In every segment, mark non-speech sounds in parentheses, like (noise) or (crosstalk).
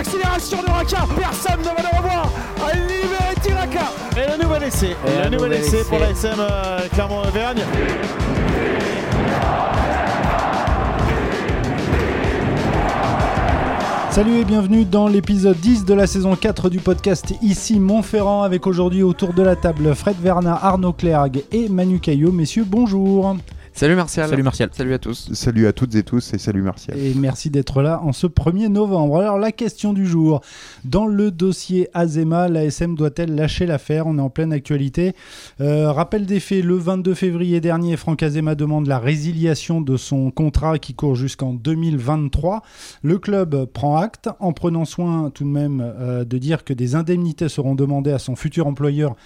l'accélération de Raka. Personne ne va le revoir. À libérer Tiraka. Et le nouvel essai. Et le un nouvel nouvel essai essai. pour la SM euh, Clermont-Auvergne. Salut et bienvenue dans l'épisode 10 de la saison 4 du podcast Ici Montferrand avec aujourd'hui autour de la table Fred Verna, Arnaud Clergue et Manu Caillot. Messieurs, bonjour. Salut Martial. Salut Martial. Salut à tous. Salut à toutes et tous et salut Martial. Et merci d'être là en ce 1er novembre. Alors la question du jour, dans le dossier Azema, l'ASM doit-elle lâcher l'affaire? On est en pleine actualité. Euh, rappel des faits, le 22 février dernier, Franck Azema demande la résiliation de son contrat qui court jusqu'en 2023. Le club prend acte en prenant soin tout de même euh, de dire que des indemnités seront demandées à son futur employeur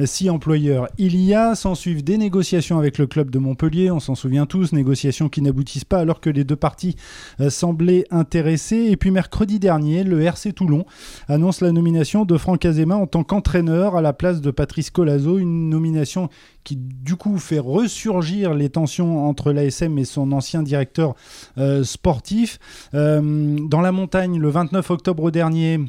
euh, si employeur il y a. S'en suivent des négociations avec le club de Montpellier, on s'en souvient tous, négociations qui n'aboutissent pas alors que les deux parties euh, semblaient intéressées. Et puis mercredi dernier, le RC Toulon annonce la nomination de Franck Azema en tant qu'entraîneur à la place de Patrice Colazo, une nomination qui du coup fait ressurgir les tensions entre l'ASM et son ancien directeur euh, sportif. Euh, dans la montagne, le 29 octobre dernier,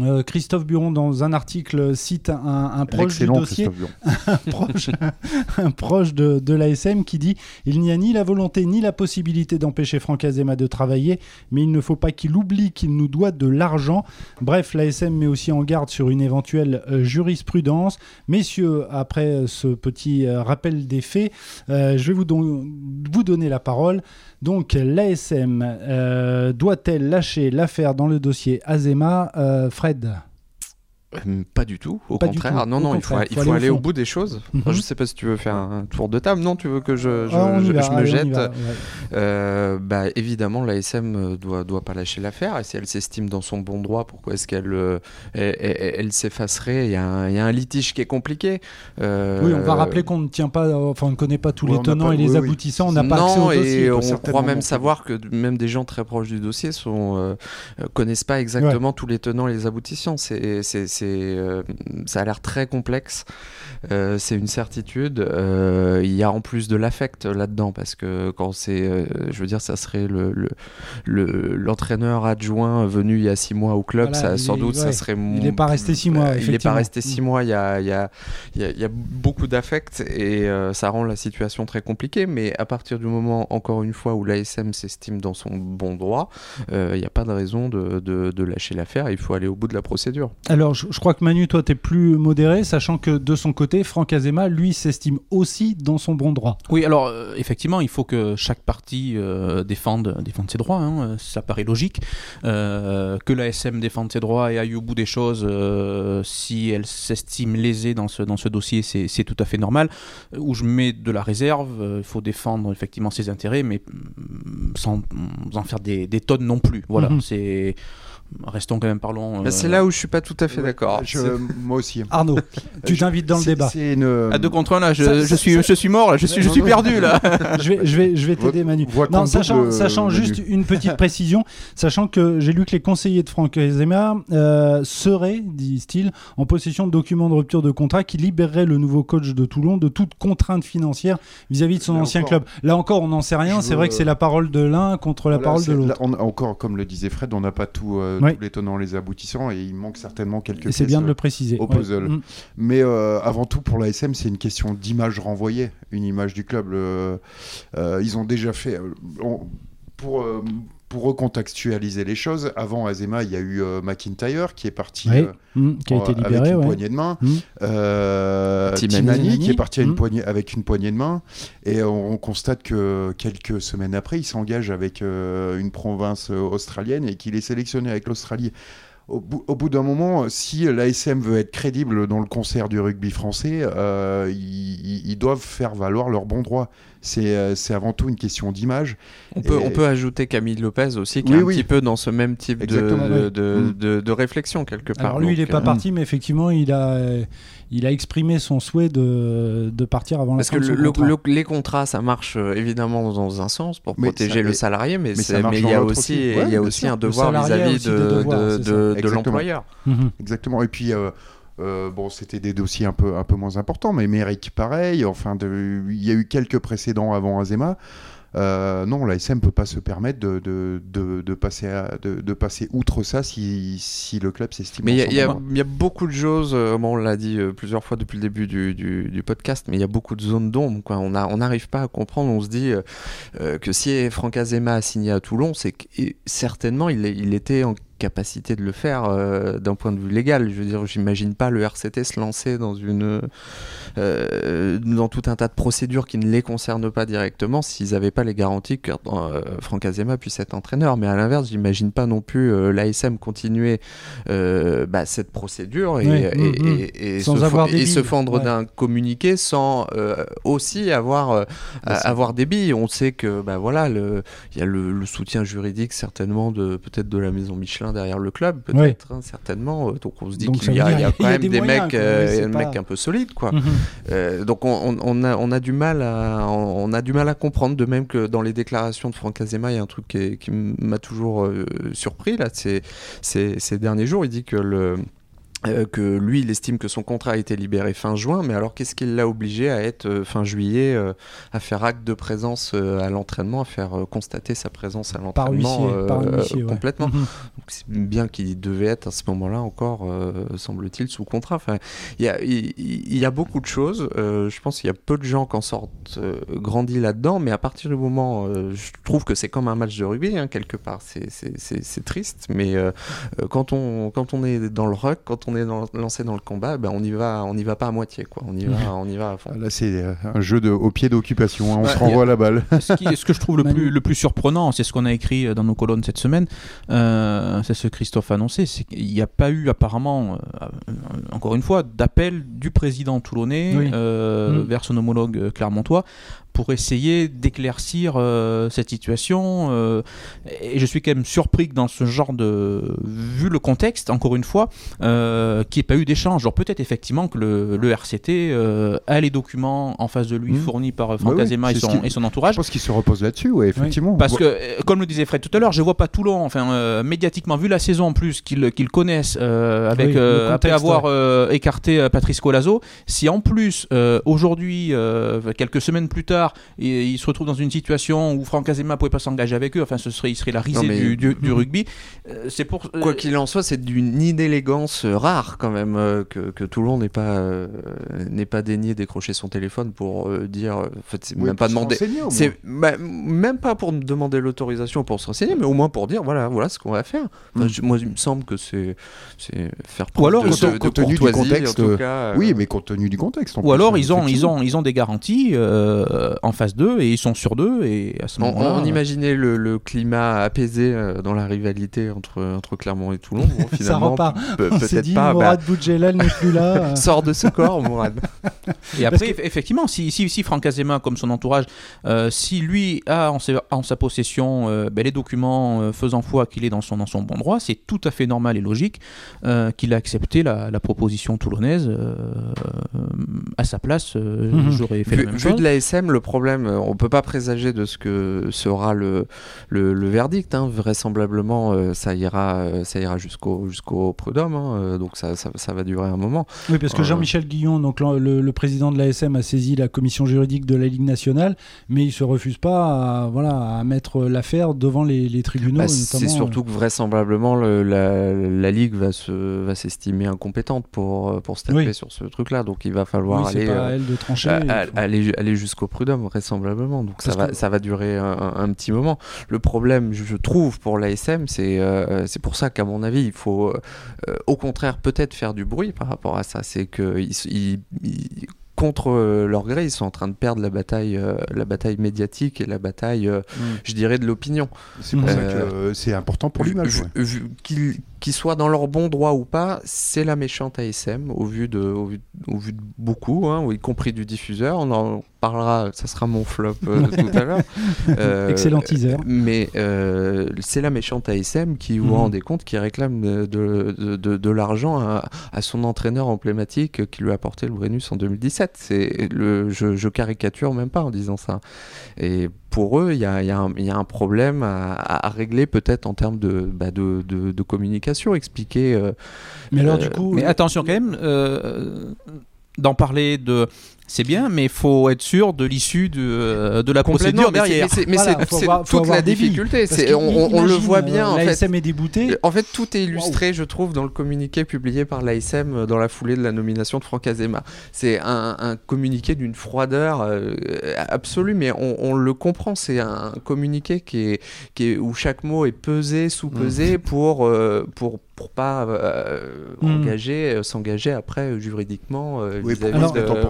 euh, Christophe Buron, dans un article, cite un, un proche du dossier, (laughs) un proche, un proche de, de l'ASM qui dit Il n'y a ni la volonté ni la possibilité d'empêcher Franck Azema de travailler, mais il ne faut pas qu'il oublie qu'il nous doit de l'argent. Bref, l'ASM met aussi en garde sur une éventuelle euh, jurisprudence. Messieurs, après ce petit euh, rappel des faits, je vais vous, don- vous donner la parole. Donc, l'ASM doit-elle lâcher l'affaire dans le dossier Azema Fred Pas du tout, au Pas contraire. tout, Non, au non, il faut, il faut aller, au bout des choses. Mhm. Je sais pas si tu veux faire un tour de table. Non, tu veux que je, je, Ah, on y je- va, je me jette. va, ouais. Euh, bah, évidemment, l'ASM euh, doit, doit pas lâcher l'affaire. Et si elle s'estime dans son bon droit, pourquoi est-ce qu'elle euh, elle, elle- elle s'effacerait? Il y, a un, il y a un litige qui est compliqué. Euh, Oui, on va rappeler qu'on ne tient pas, enfin, on ne connaît pas tous Ouais, les tenants pas- et les oui, oui. aboutissants. On n'a pas accès non, au dossier. et on croit même savoir que même des gens très proches du dossier sont euh, euh, connaissent pas exactement tous les tenants et les aboutissants. C'est, c'est, euh, ça a l'air très complexe. Euh, c'est une certitude. Euh, il y a en plus de l'affect là-dedans parce que quand c'est, je veux dire, ça serait le, le, le- l'entraîneur adjoint venu il y a six mois au club. Voilà, ça, il sans est- doute, ouais. ça serait. Il n'est pas resté six mois, Euh, il n'est pas resté six mois. Il y a, il y a, il y a- il y a beaucoup d'affect et ça rend la situation très compliquée. Mais à partir du moment, encore une fois, où l'ASM s'estime dans son bon droit, euh, il n'y a pas de raison de, de- de lâcher l'affaire. Il faut aller au bout de la procédure. Alors, je, je crois que Manu, toi, tu es plus modéré, sachant que de son côté, Franck Azema, lui, s'estime aussi dans son bon droit. Oui, alors euh, effectivement, il faut que chaque partie euh, défende, défende ses droits, hein, euh, ça paraît logique. Euh, que l'ASM défende ses droits et aille au bout des choses si elle s'estime lésée dans ce, dans ce dossier, c'est tout à fait normal. Où je mets de la réserve, il faut défendre effectivement ses intérêts, mais mm, sans en faire des, des tonnes non plus. Voilà, Mhm. c'est. Restons quand même parlons. Bah, euh, c'est là où je suis pas tout à fait d'accord. (laughs) moi aussi. Arnaud, tu t'invites dans le débat. C'est une. À deux contre un là, je, Ça- je ça- suis, ça- je suis mort là, je suis, je perdu là. (laughs) je vais, je vais, je vais t'aider, Manu. Non, sachant, Manu. juste une petite (laughs) précision, sachant que j'ai lu que les conseillers de Franck Azema euh, seraient, disent-ils, en possession de documents de rupture de contrat qui libéreraient le nouveau coach de Toulon de toute contrainte financière vis-à-vis de son Là ancien encore. club. Là encore, on n'en sait rien. C'est vrai que c'est la parole de l'un contre la Voilà, parole de l'autre. encore, comme le disait Fred, on n'a pas tout, euh, Oui. tous les tenants, les aboutissants, et il manque certainement quelques pièces, bien de euh, le préciser. au Ouais. puzzle. Mm. Mais euh, avant tout, pour l'ASM, c'est une question d'image renvoyée, une image du club. Le- euh, ils ont déjà fait. euh, on- pour, euh, pour recontextualiser les choses, avant Azema, il y a eu euh, McIntyre qui est parti. Ouais. euh, Mm, qui a été avec libéré. une ouais. poignée de main. Mm. Euh, Timani. Qui est parti une Mm. poignée, avec une poignée de main. Et on, on constate que quelques semaines après, il s'engage avec euh, une province australienne et qu'il est sélectionné avec l'Australie. Au bout, au bout d'un moment, si l'ASM veut être crédible dans le concert du rugby français, euh, ils, ils- ils doivent faire valoir leurs bons droits. C'est euh, c'est avant tout une question d'image. On peut, Et- on peut ajouter Camille Lopez aussi, qui Oui, est un oui. petit peu dans ce même type de, de, de- Mm. de- de réflexion quelque part. Alors lui, il n'est pas euh, parti, mais effectivement, il a, il a exprimé son souhait de, de partir avant Parce la que fin de le- son le- contrat. le- les contrats, ça marche euh, évidemment dans un sens pour Mais protéger ça- le salarié, mais il y a aussi, il y a un devoir vis-à-vis de, de- de- de Exactement. l'employeur. Mhm. Exactement. Et puis, euh, euh, bon, c'était des dossiers un peu, un peu moins importants, mais Merrick, pareil. Enfin, il y a eu quelques précédents avant Azema. Euh, non, la SM peut pas se permettre de, de, de, de passer, à- de, passer outre ça si, si le club s'estime. Mais il y, a- y y beaucoup de choses, euh, bon, on l'a dit euh, plusieurs fois depuis le début du, du- du podcast, mais il y a beaucoup de zones d'ombre. On a- on n'arrive pas à comprendre, on se dit que si Franck Azema a signé à Toulon, c'est que certainement il, il était en capacité de le faire euh, d'un point de vue légal. Je veux dire, j'imagine pas le RCT se lancer dans une euh, dans tout un tas de procédures qui ne les concernent pas directement s'ils n'avaient pas les garanties que euh, Franck Azema puisse être entraîneur. Mais à l'inverse, j'imagine pas non plus euh, l'ASM continuer bah, cette procédure et, Ouais, et- mm, et- et Sans se, avoir des fendre ouais. d'un communiqué sans aussi avoir Bah, avoir des billes. On sait que bah voilà, il y a le, le soutien juridique certainement de peut-être de la maison Michelin derrière le club, peut-être hein, certainement. Donc on se dit qu'il y, a y y quand a même des mecs, euh, pas- mecs un peu solides quoi. Mhm. Euh, donc on, a, on a du mal à on, a du mal à comprendre de même que dans les déclarations de Franck Azema il y a un truc qui, m'a toujours euh, surpris là ces, ces derniers jours il dit que le euh, que lui, il estime que son contrat a été libéré fin juin, mais alors qu'est-ce qui l'a obligé à être euh, fin juillet, euh, à faire acte de présence euh, à l'entraînement, à faire euh, constater sa présence à l'entraînement euh, ouais. complètement Mhm. c'est bien qu'il devait être à ce moment-là encore, euh, semble-t-il, sous contrat. Enfin, il y a, y beaucoup de choses. Euh, je pense qu'il y a peu de gens qui en sortent euh, grandis là-dedans, mais à partir du moment, euh, je trouve que c'est comme un match de rugby, hein, quelque part. C'est- triste, mais euh, euh, quand, on, quand on est dans le ruck, quand on est dans- lancé dans le combat, ben on y va, on y va pas à moitié, quoi. On y va, (laughs) on y va à fond. Là, c'est euh, un jeu de, au pied d'occupation. hein, On Ouais, se renvoie la balle. ce, qui- ce que je trouve le plus, le plus surprenant, c'est ce qu'on a écrit dans nos colonnes cette semaine, euh, c'est ce que Christophe a annoncé, c'est qu'il n'y a pas eu apparemment, euh, euh, encore une fois, d'appel du président toulonnais Oui. euh, Mm. vers son homologue euh, clermontois pour essayer d'éclaircir euh, cette situation. euh, et je suis quand même surpris que dans ce genre de... Vu le contexte, encore une fois, euh, qu'il n'y ait pas eu d'échange. Alors peut-être effectivement que le, le RCT euh, a les documents en face de lui Mm. fournis par euh, Franck Bah oui, Azema et son, qui- et son Je entourage. pense qu'il se repose là-dessus, ouais, effectivement. Parce que, comme le disait Fred tout à l'heure, je vois pas Toulon, enfin, euh, médiatiquement, vu la saison en plus qu'ils connaissent, avec, Oui, le après avoir euh, écarté euh, Patrice Colazo, si en plus, euh, aujourd'hui, euh, quelques semaines plus tard, il, il se retrouve dans une situation où Franck Azema pouvait pas s'engager avec eux, enfin, ce serait, il serait la risée Non, mais- du, du- du rugby. Euh, c'est pour. euh, Quoi qu'il en soit, c'est d'une inélégance rare quand même euh, que, que Toulon n'est pas euh, n'est pas daigné décrocher son téléphone pour euh, dire. En fait, même pas demander. C'est bah, même pas pour demander l'autorisation pour se renseigner, mais au moins pour dire voilà, voilà ce qu'on va faire. Enfin, Mm. je- moi, il me semble que c'est faire preuve alors, de, compte- de- de compte tenu du contexte, cas, euh, Oui, mais compte tenu du contexte. Ou plus, alors euh, ils ont, ils, ont, ils ont des garanties euh, en face d'eux et ils sont sur d'eux et à ce On, moment-là. on imaginait le, le climat apaisé euh, dans la rivalité entre, entre Clermont et Toulon. Bon, (laughs) Ça finalement, repart. pe- On s'est peut-être dit, pas. bah, Mourad Boudjelal n'est plus là. (laughs) euh. sors de ce corps, Mourad. (laughs) Et après, eff- effectivement, si, si, si Franck Azema, comme son entourage, euh, si lui a en sa, en sa possession euh, ben, les documents euh, faisant foi qu'il est dans son, dans son bon droit, c'est tout à fait normal et logique euh, qu'il a accepté la, la proposition toulonnaise. euh, à sa place, euh, Mhm. j'aurais fait Vu, la même vu chose. de l'ASM, le problème, euh, on peut pas présager de ce que sera le, le, le verdict. hein. Vraisemblablement, euh, ça ira, euh, ça ira jusqu'au jusqu'au prud'homme. hein. Donc ça, ça, ça va durer un moment. Oui, parce que Jean-Michel Guillon, donc le, président de l'ASM, a saisi la commission juridique de la Ligue nationale, mais il se refuse pas à, voilà, à mettre l'affaire devant les, les tribunaux. Bah, c'est surtout que vraisemblablement le- la, la ligue va se va s'estimer incompétente pour pour statuer Oui. sur ce truc-là. Donc il va falloir oui, aller. pas à elle de trancher. à- il à- faut- aller, aller jusqu'au prud'homme, vraisemblablement. Donc ça va, que- ça va durer un, petit moment. Le problème, je je trouve, pour l'ASM, c'est euh, c'est pour ça qu'à mon avis, il faut euh, au contraire peut-être faire du bruit par rapport à ça. C'est que ils- ils- ils- contre euh, leur gré, ils sont en train de perdre la bataille, euh, la bataille médiatique et la bataille, euh, je dirais, de l'opinion. C'est pour ça que Euh, euh, c'est important pour l'image. ouais. Qu'ils qu'ils soient dans leur bon droit ou pas, c'est la méchante ASM au vu de, au vu, au vu de beaucoup, hein, y compris du diffuseur. On en parlera, ça sera mon flop euh, (laughs) tout à l'heure. Euh, Excellent teaser. Mais euh, c'est la méchante ASM qui, vous vous Mhm. rendez compte, qui réclame de, de, de- de l'argent à, à son entraîneur emblématique qui lui a apporté le Brennus en 2017. C'est le, je, je caricature même pas en disant ça. Et pour eux, il y a, y un- il y a un problème à, à régler peut-être en termes de, bah, de, de- de communication, expliquer. euh, Mais alors, euh, du coup, Mais attention quand même, euh, d'en parler de c'est bien, mais il faut être sûr de l'issue de, de la procédure derrière. Mais c'est toute la difficulté. On, on, le voit bien. En L'ASM est débouté. En fait, tout est illustré, je trouve, dans le communiqué publié par l'ASM dans la foulée de la nomination de Franck Azema. C'est un, un, communiqué d'une froideur euh, absolue, mais on, on le comprend. C'est un communiqué qui est, qui est, où chaque mot est pesé, sous-pesé mmh. pour, euh, pour pour pas euh, hmm. engager, euh, s'engager après euh, juridiquement oui,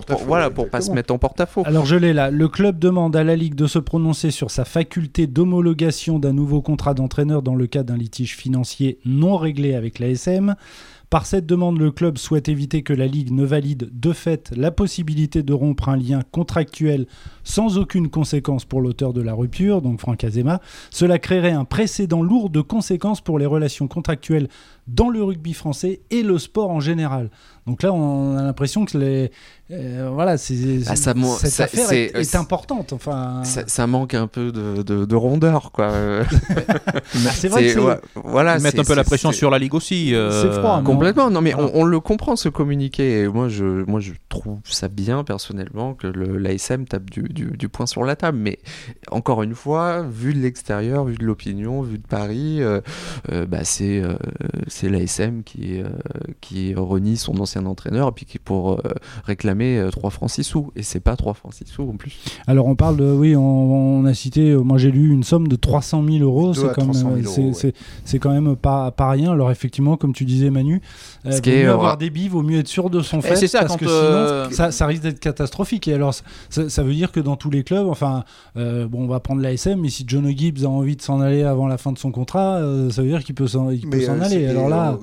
pour, voilà, pour pas se mettre en porte-à-faux. Alors je l'ai là. Le club demande à la Ligue de se prononcer sur sa faculté d'homologation d'un nouveau contrat d'entraîneur dans le cas d'un litige financier non réglé avec l'ASM. Par cette demande, le club souhaite éviter que la Ligue ne valide de fait la possibilité de rompre un lien contractuel sans aucune conséquence pour l'auteur de la rupture, donc Franck Azema. Cela créerait un précédent lourd de conséquences pour les relations contractuelles dans le rugby français et le sport en général. Donc là, on a l'impression que les, euh, voilà, c'est, ça, cette affaire est, importante. Enfin, ça, manque un peu de, de, rondeur, quoi. (laughs) C'est vrai. Que voilà, mettre un peu la pression sur la ligue aussi. Euh, c'est froid. Complètement. Non, mais on, le comprend ce communiqué. Et moi, je, moi, je trouve ça bien personnellement que l'ASM tape du, du, du, poing sur la table. Mais encore une fois, vu de l'extérieur, vu de l'opinion, vu de Paris, euh, bah, c'est c'est l'ASM qui qui renie son ancien entraîneur et puis qui pour réclamer 3 euh, francs 6 sous. Et c'est pas 3 francs 6 sous en plus. Alors on parle de, oui, on, a cité, euh, moi j'ai lu une somme de 300 000 euros. C'est quand, quand même pas, pas rien. Alors effectivement, comme tu disais Manu, euh, vaut mieux avoir des billes, vaut mieux être sûr de son fait. C'est ça, parce que sinon, ça, ça, risque d'être catastrophique. Et alors ça, ça, veut dire que dans tous les clubs, enfin, bon, on va prendre l'ASM, mais si John Gibbs a envie de s'en aller avant la fin de son contrat, ça veut dire qu'il peut s'en, aller. Alors là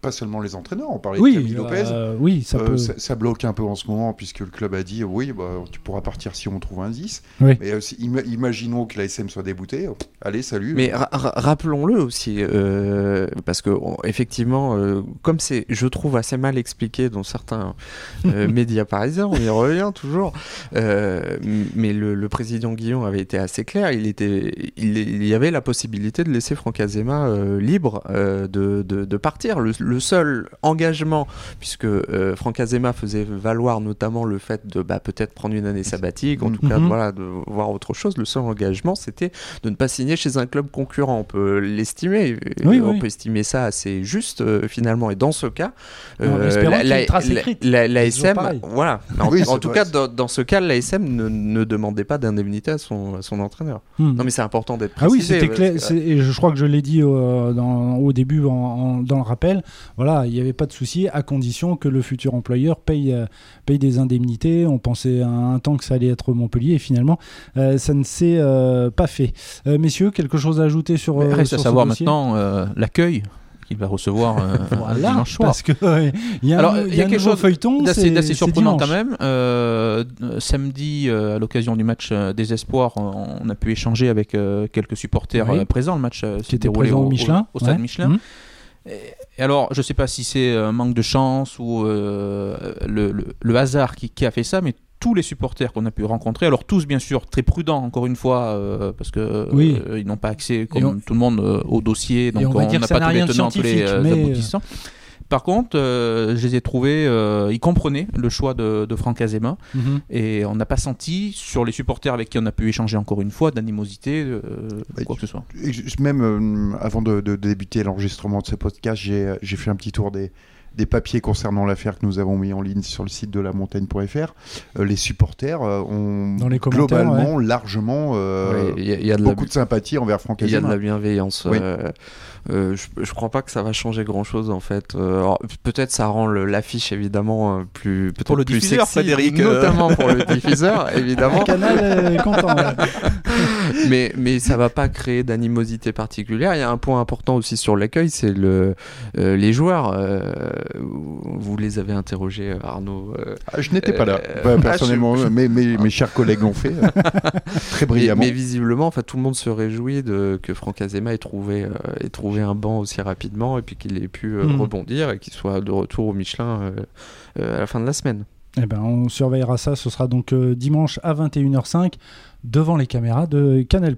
pas seulement les entraîneurs, on parlait oui, de Camille Lopez. Euh, oui, ça, euh, peut... ça, bloque un peu en ce moment puisque le club a dit oui, bah, tu pourras partir si on trouve un 10. Mais euh, imaginons que la SM soit déboutée. allez, salut. Mais rappelons-le aussi, parce que effectivement, comme c'est, je trouve assez mal expliqué dans certains (laughs) médias parisiens, on y revient toujours. mais le, président Guillon avait été assez clair. Il était, il, y avait la possibilité de laisser Franck Azema libre de, de, de, partir. Le, le seul engagement, puisque euh, Franck Azema faisait valoir notamment le fait de bah, peut-être prendre une année sabbatique, en tout cas mhm. voilà, de voir autre chose, le seul engagement c'était de ne pas signer chez un club concurrent. On peut l'estimer, on peut estimer ça assez juste euh, finalement. Et dans ce cas, euh, l'ASM, voilà. (laughs) En, tout cas, dans, ce cas, l'ASM ne, ne, demandait pas d'indemnité à son, son entraîneur. Hmm. Non, mais c'est important d'être précisé. Ah oui, c'était clair. Et je crois que je l'ai dit dans, au début dans le rappel. Voilà, il n'y avait pas de souci à condition que le futur employeur paye, euh, paye des indemnités. On pensait à un temps que ça allait être Montpellier et finalement, euh, ça ne s'est euh, pas fait. messieurs, quelque chose à ajouter sur. Mais reste à savoir maintenant l'accueil qu'il va recevoir (laughs) dimanche soir. Parce que il y a, Alors, y a, quelque chose feuilleton d'assez surprenant quand même. samedi, à l'occasion du match des Espoirs, on a pu échanger avec quelques supporters présents. Le match qui était présent au, Michelin, au, stade Michelin. Mmh. Et alors, je ne sais pas si c'est un manque de chance ou euh, le, hasard qui, a fait ça, mais tous les supporters qu'on a pu rencontrer, alors tous bien sûr très prudents encore une fois, euh, parce que euh, ils n'ont pas accès comme tout le monde au dossier, donc on n'a pas tous les tenants, tous les aboutissants. Par contre, euh, je les ai trouvés, euh, ils comprenaient le choix de, Franck Azema mhm. et on n'a pas senti sur les supporters avec qui on a pu échanger encore une fois d'animosité, euh, bah, quoi que ce soit. Même avant de, débuter l'enregistrement de ce podcast, j'ai fait un petit tour des, des papiers concernant l'affaire que nous avons mis en ligne sur le site de la montagne.fr, les supporters ont globalement largement y a, beaucoup de sympathie envers Franck. Il y a de la bienveillance. Euh, je, je crois pas que ça va changer grand chose en fait. Euh, peut-être ça rend l'affiche évidemment euh, plus pour le plus diffuseur, sexy, Frédéric, notamment pour le (laughs) diffuseur évidemment. Le canal est content. (laughs) (laughs) mais mais ça va pas créer d'animosité particulière. Il y a un point important aussi sur l'accueil, c'est le les joueurs. vous les avez interrogés, Arnaud. Ah, je n'étais pas là personnellement, ah, mais mes, mes, chers collègues l'ont fait (laughs) très brillamment. Mais, visiblement, enfin tout le monde se réjouit de que Franck Azema ait trouvé ait trouvé un banc aussi rapidement et puis qu'il ait pu euh, mhm. rebondir et qu'il soit de retour au Michelin euh, euh, à la fin de la semaine. Eh ben, on surveillera ça. Ce sera donc dimanche à 21h05 devant les caméras de Canal+.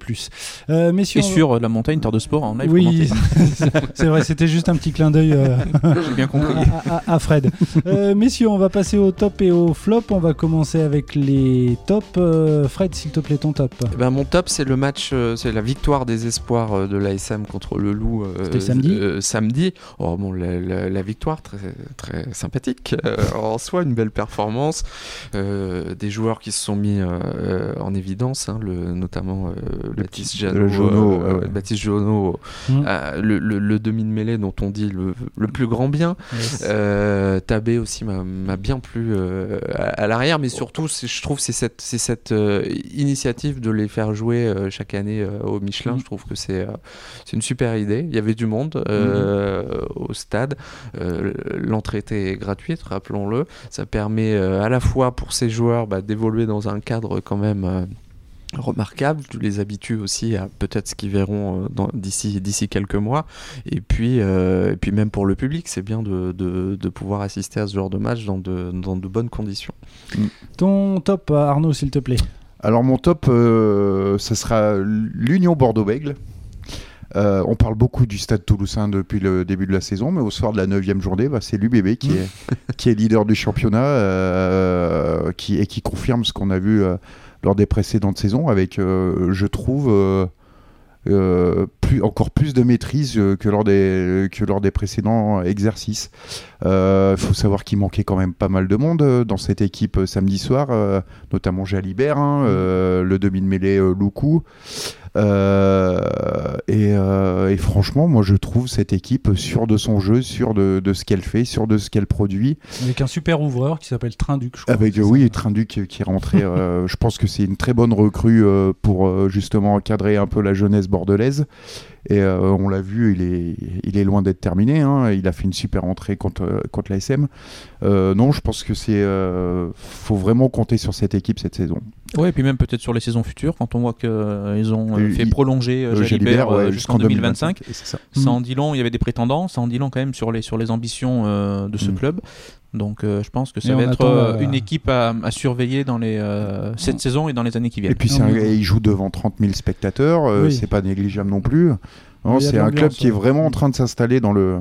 Euh, messieurs, Et sur euh, la montagne Terre de Sport en live oui, (laughs) c'est vrai, c'était juste un petit clin d'œil euh, (laughs) J'ai bien compris. à, à- à Fred. Euh, messieurs, on va passer au top et au flop. On va commencer avec les tops. Euh, Fred, s'il te plaît, ton top. Eh ben, mon top, c'est le match, euh, c'est la victoire des espoirs euh, de l'ASM contre le Loup euh, C'était samedi euh, samedi. Oh, bon, la, la- la victoire, très, très sympathique. Euh, en soi, une belle performance. Euh, des joueurs qui se sont mis euh, euh, en évidence, hein, le, notamment euh, Baptiste Jeannot, euh, ouais. Baptiste le, le- le demi de mêlée dont on dit le, le plus grand bien. Euh, Tabé aussi m'a bien plu euh, à, à l'arrière, mais surtout, je trouve c'est cette, c'est cette euh, initiative de les faire jouer euh, chaque année euh, au Michelin. Mhm. Je trouve que c'est euh, une super idée. Il y avait du monde euh, au stade. Euh, L'entrée était gratuite, rappelons-le. Ça permet euh, à la fois pour ces joueurs bah, d'évoluer dans un cadre quand même. Euh, remarquable, tu les habitues aussi à peut-être ce qu'ils verront euh, d'ici d'ici quelques mois et puis euh, et puis même pour le public c'est bien de, de, de pouvoir assister à ce genre de match dans de, dans de bonnes conditions Ton top, Arnaud, s'il te plaît. Alors mon top, euh, ce sera l'Union Bordeaux-Bègle. Euh, on parle beaucoup du Stade Toulousain depuis le début de la saison, mais au soir de la 9 journée, bah, c'est l'UBB qui, est, qui est leader du championnat euh, qui, et qui confirme ce qu'on a vu euh, lors des précédentes saisons avec, euh, je trouve, euh, euh, plus, encore plus de maîtrise que, lors des, que lors des précédents exercices. Il faut savoir qu'il manquait quand même pas mal de monde dans cette équipe samedi soir, notamment Jalibert, hein, le demi de mêlée euh, Loukou. Et, et franchement, moi je trouve cette équipe sûre de son jeu, sûre de, de ce qu'elle fait, sûre de ce qu'elle produit. Avec un super ouvreur qui s'appelle Trinduc, je crois. Avec oui, Trinduc qui est rentré. euh, je pense que c'est une très bonne recrue euh, pour euh, justement encadrer un peu la jeunesse bordelaise. Et euh, on l'a vu, il est, il est loin d'être terminé. hein. Il a fait une super entrée contre, contre l'ASM. Euh, non, je pense que c'est. euh, faut vraiment compter sur cette équipe cette saison. Ouais, et puis même peut-être sur les saisons futures, quand on voit qu'ils ont euh, Et fait prolonger euh, Euh, Jalibert ouais, euh, jusqu'en 2025. Et c'est ça. Ça en dit long, il y avait des prétendants, ça en dit long quand même sur les, sur les ambitions euh, de ce Mm. club. Donc euh, je pense que Et ça va être attend, euh, euh, une équipe à, à surveiller dans les, euh, cette saison et dans les années qui Et viennent. puis c'est Non, un- et il joue devant 30 000 spectateurs, euh, Oui. c'est pas négligeable non plus. C'est un club qui est vraiment en train de s'installer dans le,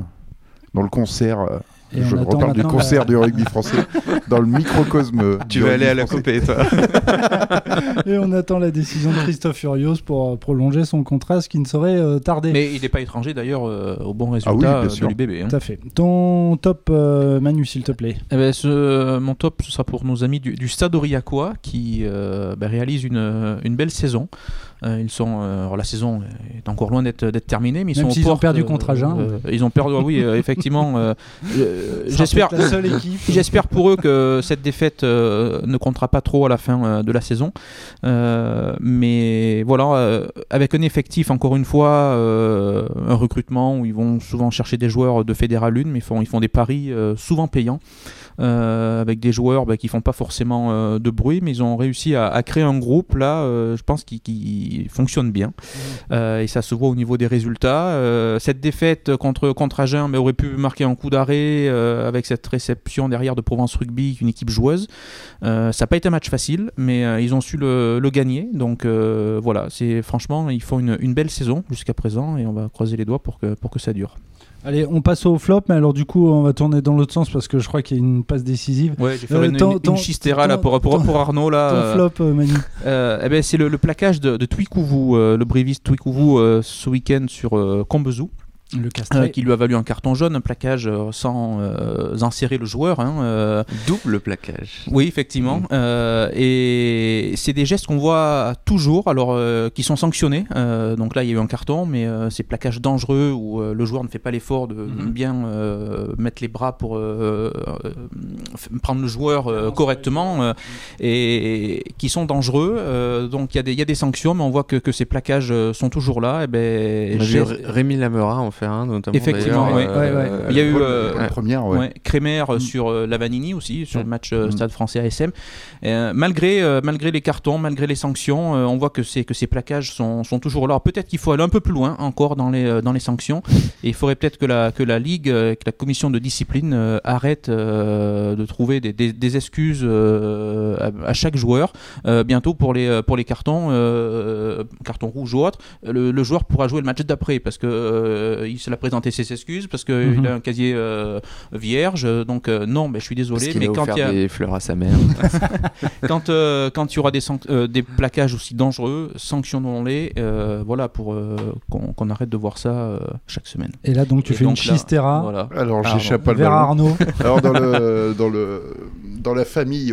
dans le concert. euh, Et je reparle du concert la- du rugby français, (laughs) dans le microcosme. du rugby français. toi (laughs) (laughs) Et on attend la décision de Christophe Furios pour euh, prolonger son contrat, ce qui ne saurait euh, tarder. Mais il n'est pas étranger d'ailleurs euh, au bon résultat Ah oui, bien euh, de l'UBB. hein. Tout à fait. Ton top, euh, Manu, s'il te plaît. Eh ben, ce- mon top, ce sera pour nos amis du, du Stade Aurillacois qui euh, ben, réalisent une, une belle saison. Euh, ils sont, euh, alors la saison est encore loin d'être d'être terminée, mais ils Même sont aux s'ils ont perdu contre Agen. euh, ils ont perdu, oui, euh, effectivement. euh, (laughs) euh, J'espère. La seule équipe. (laughs) J'espère pour eux que cette défaite euh, ne comptera pas trop à la fin euh, de la saison. Euh, mais voilà, euh, avec un effectif, encore une fois, euh, un recrutement où ils vont souvent chercher des joueurs de Fédéral 1, mais ils font, ils font des paris euh, souvent payants. Euh, avec des joueurs bah, qui font pas forcément euh, de bruit, mais ils ont réussi à, à créer un groupe là, euh, je pense, qui, qui fonctionne bien. Euh, et ça se voit au niveau des résultats. Cette défaite contre, contre Agen mais aurait pu marquer un coup d'arrêt avec cette réception derrière de Provence Rugby, une équipe joueuse. Ça n'a pas été un match facile, mais ils ont su le, le gagner. Donc voilà, c'est franchement, ils font une, une belle saison jusqu'à présent et on va croiser les doigts pour que, pour que ça dure. Allez, on passe au flop, mais alors du coup, on va tourner dans l'autre sens parce que je crois qu'il y a une passe décisive. Ouais, j'ai fait Euh, une, ton- une, une chistera là pour, pour, ton- pour Arnaud là. Ton euh, flop, euh, Manu. Euh, eh ben, c'est le, le plaquage de, de Twikouvou, le bréviste Twikouvou, ce week-end sur Combezou, Le euh, qui lui a valu un carton jaune, un plaquage euh, sans euh, insérer le joueur. hein, euh, double plaquage oui, effectivement. Euh, et c'est des gestes qu'on voit toujours, alors euh, qui sont sanctionnés. Euh, donc là, il y a eu un carton, mais euh, ces plaquages dangereux où euh, le joueur ne fait pas l'effort de Mhm. bien euh, mettre les bras pour euh, euh, f- prendre le joueur euh, correctement euh, et, qui sont dangereux. Euh, donc il y, a des- il y a des sanctions, mais on voit que, que ces plaquages sont toujours là. Et ben, j'ai- Ré- Rémi Lamera en faire un notamment Effectivement. Ouais, ouais. euh, Il y a eu, euh, Paul Première, ouais. Ouais, Crémer euh, Mm. sur euh, Lavanini aussi, sur le Mm. match euh, Mm. Stade français ASM. Euh, malgré, euh, malgré les cartons, malgré les sanctions, on voit que, que ces plaquages sont, sont toujours là. Peut-être qu'il faut aller un peu plus loin encore dans les, dans les sanctions. Et il faudrait peut-être que la, que la Ligue, que la commission de discipline arrête de trouver des, des, excuses à, chaque joueur. bientôt pour les, pour les cartons, cartons rouges ou autres, le, joueur pourra jouer le match d'après parce que il se l'a présenté ses excuses, parce qu'il mhm. a un casier vierge. Donc non, mais je suis désolé. mais quand il y a des fleurs à sa mère. (laughs) (laughs) quand quand il y aura des, des plaquages aussi dangereux, sanctionnons-les. voilà pour qu'on arrête de voir ça chaque semaine. Et là donc tu fais une chistera. Voilà. Alors j'échappe pas le vers Arnaud. Alors dans le dans le dans la famille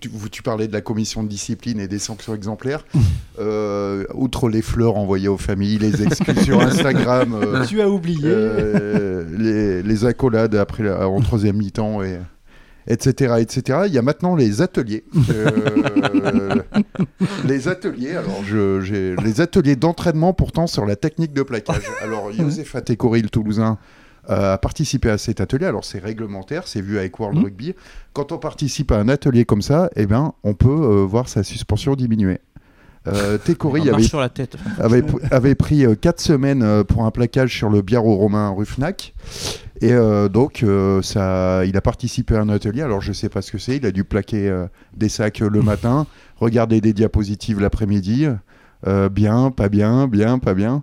tu, tu, parlais de la commission de discipline et des sanctions exemplaires. (laughs) Euh, outre les fleurs envoyées aux familles, les excuses sur (laughs) Instagram. Euh, tu as oublié. Euh, les, les, accolades après en troisième mi-temps et etc., etc. Il y a maintenant les ateliers. (laughs) les ateliers, alors j'ai les ateliers d'entraînement pourtant sur la technique de plaquage. Alors Joseph Atekori, le Toulousain, à participer à cet atelier. Alors c'est réglementaire, c'est vu avec World mmh. Rugby. Quand on participe à un atelier comme ça, eh ben, on peut euh, voir sa suspension diminuer. Euh, (laughs) Técori avait, sur la tête. avait, pris 4 semaines pour un plaquage sur le biarro romain Rufnac. Et donc, ça, il a participé à un atelier. Alors, je sais pas ce que c'est. Il a dû plaquer des sacs le matin, regarder des diapositives l'après-midi. bien, pas bien, bien, pas bien.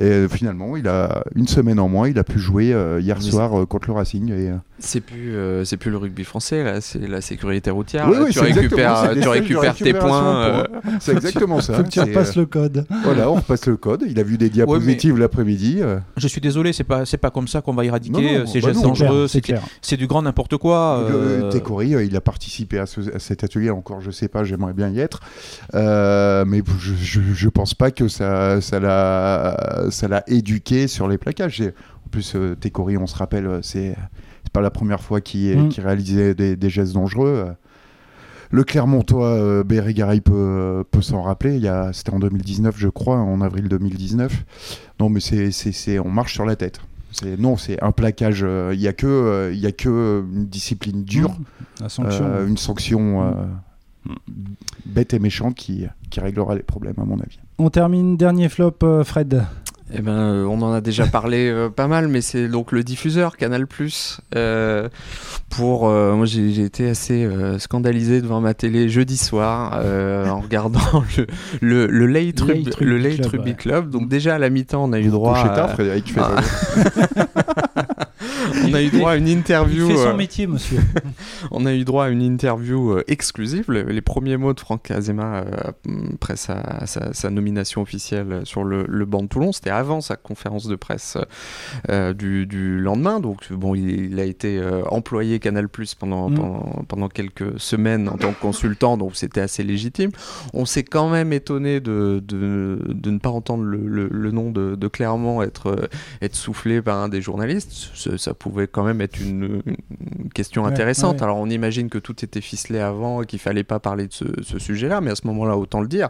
Et euh, finalement, il a une semaine en moins, il a pu jouer euh, hier soir euh, contre le Racing. Et, c'est plus, c'est plus le rugby français, là, c'est la sécurité routière. tu, récupères, tu récupères tes points. (laughs) C'est exactement ça. Faut que tu repasses le code. Voilà, on repasse le code. Il a vu des diapositives l'après-midi. Je suis désolé, c'est pas, c'est pas comme ça qu'on va éradiquer ces bah gestes dangereux. C'est C'est du grand n'importe quoi. Euh... Técori, il a participé à, cet atelier. Encore, je sais pas, j'aimerais bien y être, mais je, je, pense pas que ça, ça l'a ça l'a éduqué sur les plaquages. En plus, euh, Técori, on se rappelle, euh, c'est pas la première fois qu'il mm. réalisait des, gestes dangereux. Le Clermontois, euh, Berry peut, peut s'en rappeler. C'était en 2019, je crois, en avril 2019. Non, mais c'est, on marche sur la tête. Non, c'est un plaquage. Il n'y a, que, a que une discipline dure, mm. une sanction mm. bête et méchante qui, qui réglera les problèmes, à mon avis. On termine dernier flop, Fred. Eh ben, euh, on en a déjà parlé euh, pas mal, mais c'est donc le diffuseur Canal euh, pour, moi, j'ai été assez scandalisé devant ma télé jeudi soir en regardant (laughs) le, le, le Late, le Late Rugby Club. Donc déjà à la mi-temps, on a eu droit. à... Frédéric. (laughs) (laughs) (laughs) on a eu droit à une interview. Il fait son métier, monsieur. on a eu droit à une interview exclusive. Les, premiers mots de Franck Azema après sa, sa, nomination officielle sur le, le banc de Toulon, c'était avant sa conférence de presse euh, du, du, lendemain. Donc, bon, il, a été euh, employé Canal Plus pendant, mm. pendant, pendant, quelques semaines en tant que consultant, donc c'était assez légitime. On s'est quand même étonné de, de, de, ne pas entendre le, le, nom de, de, Clermont être, euh, être soufflé par un des journalistes. Ça, pouvait quand même être une, question intéressante. Alors, on imagine que tout était ficelé avant et qu'il fallait pas parler de ce, ce sujet-là, mais à ce moment-là, autant le dire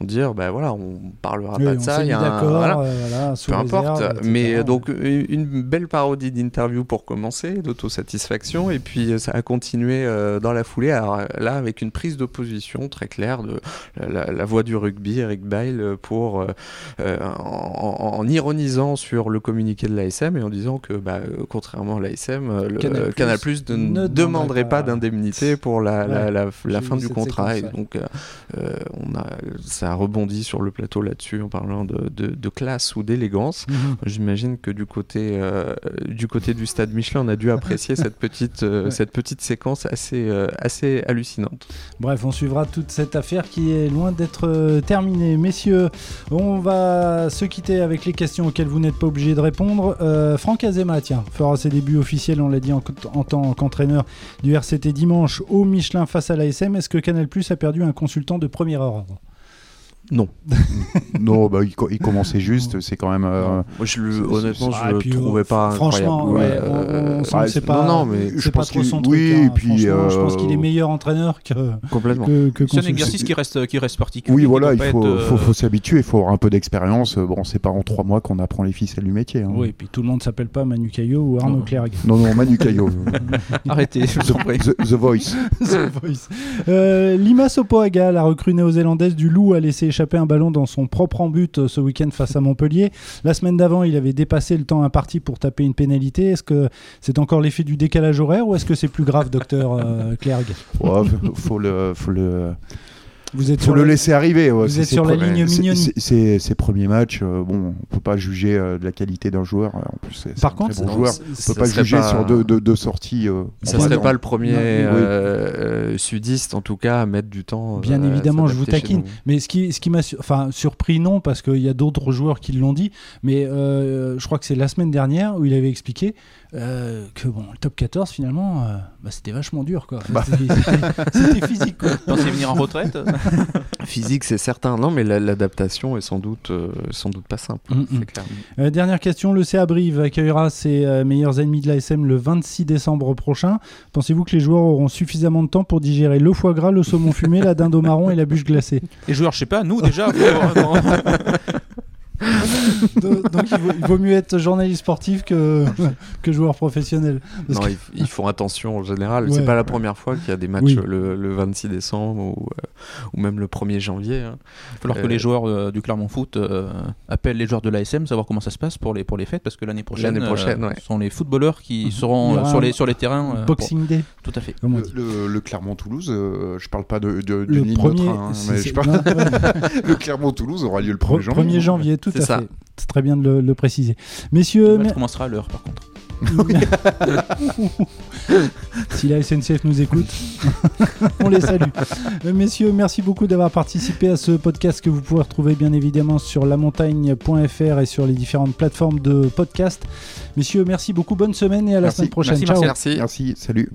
on dire ben voilà on parlera pas de ça il y a un, voilà, euh, peu importe. mais donc une belle parodie d'interview pour commencer d'autosatisfaction et puis ça a continué euh, dans la foulée. Alors, là avec une prise d'opposition très claire de la, voix du rugby Eric Bail pour euh, en, ironisant sur le communiqué de l'ASM et en disant que bah, contrairement à l'ASM le Canal, Plus ne, demanderait pas, d'indemnité pour la, la fin du contrat. Et donc on a ça a rebondi sur le plateau là-dessus en parlant de, de, classe ou d'élégance. Mhm. J'imagine que du côté, euh, du côté du stade Michelin, on a dû apprécier cette, petite, euh, cette petite séquence assez, euh, assez hallucinante. Bref, on suivra toute cette affaire qui est loin d'être terminée. Messieurs, on va se quitter avec les questions auxquelles vous n'êtes pas obligés de répondre. Franck Azema, tiens, fera ses débuts officiels, on l'a dit, en, en tant qu'entraîneur du RCT dimanche au Michelin face à l'ASM. Est-ce que Canal Plus a perdu un consultant de premier ordre? Non. (laughs) non, bah, il, co- il commençait juste. C'est quand même. euh, Moi, je le, honnêtement, Ah, je et le puis, trouvais euh, pas franchement, incroyable. ouais, on- on sent ouais, pas, non, non, mais je c'est pas pense trop son truc. oui, hein, et puis, franchement, je pense euh, qu'il est meilleur entraîneur que, Complètement. que, que C'est un exercice qui reste, qui reste particulier. Oui, voilà, il faut, être, euh, faut, faut s'habituer, il faut avoir un peu d'expérience. Bon, c'est pas en trois mois qu'on apprend les ficelles du métier. hein. Oui, et puis tout le monde s'appelle pas Manu Caillot ou Arnaud. Clerc. Non, non, Manu Caillot. (laughs) Arrêtez, je vous en prie. The, The Voice. (laughs) The Voice. Euh, Lima Sopoaga, la recrue néo-zélandaise du Loup, a laissé échapper un ballon dans son propre embut euh, ce week-end face à Montpellier. La semaine d'avant, il avait dépassé le temps imparti pour taper une pénalité. Est-ce que c'est encore l'effet du décalage horaire ou est-ce que c'est plus grave, docteur euh, Clerc Ouais, faut le, faut le, Vous êtes faut sur le la- laisser arriver. ouais. Vous C'est êtes sur la ligne mignonne. Ses premiers matchs, euh, bon, on peut pas juger euh, de la qualité d'un joueur. En plus, c'est Par un contre, très bon joueur. On peut pas juger pas- sur deux, deux, deux sorties. euh, Ça serait pas le premier Non, oui. euh, euh, sudiste, en tout cas, à mettre du temps. Bien euh, évidemment, je vous taquine. Mais ce qui, ce qui m'a su- enfin, surpris, non, parce qu'il y a d'autres joueurs qui l'ont dit, mais euh, je crois que c'est la semaine dernière où il avait expliqué euh, que bon, le top 14, finalement, euh, bah, c'était vachement dur. quoi. Bah. C'était- physique. Quoi. Pensez venir en retraite (laughs) Physique, c'est certain. Non, mais la- l'adaptation est sans doute, euh, sans doute pas simple. Mm, mm. c'est clair. Euh, dernière question, le CA Brive accueillera ses euh, meilleurs ennemis de l'ASM le 26 décembre prochain. Pensez-vous que les joueurs auront suffisamment de temps pour digérer le foie gras, le saumon fumé, la dinde au marron et la bûche glacée? Les joueurs, je sais pas, nous déjà. faut- (laughs) (laughs) Do- Donc il vaut, il vaut mieux être journaliste sportif que, que joueur professionnel. Parce Non, que- ils, ils font attention en général. Ouais. C'est pas la première fois qu'il y a des matchs Oui. le, le 26 décembre ou, euh, ou même le 1er janvier. hein. Il va falloir que Euh, les joueurs euh, du Clermont Foot euh, appellent les joueurs de l'ASM, savoir comment ça se passe pour les, pour les fêtes, parce que l'année prochaine, prochaine, euh, ouais. sont les footballeurs qui seront euh, sur, les, sur les terrains. euh, Boxing Day, Tout à fait. Le, le- le Clermont-Toulouse, euh, je parle pas de, de, Le de premier, train, hein, mais c'est- je parle- non, ouais. (laughs) le Clermont-Toulouse aura lieu le 1er Pre- janvier. 1er janvier, tout C'est à ça. fait. C'est très bien de le, le préciser. Messieurs, Le match mer- commencera à l'heure, par contre. (laughs) si la SNCF nous écoute, (laughs) on les salue. Euh, Messieurs, merci beaucoup d'avoir participé à ce podcast que vous pouvez retrouver bien évidemment sur lamontagne.fr et sur les différentes plateformes de podcast. Messieurs, merci beaucoup, bonne semaine et à la Merci. semaine prochaine. Merci, Ciao. Merci. Merci, salut.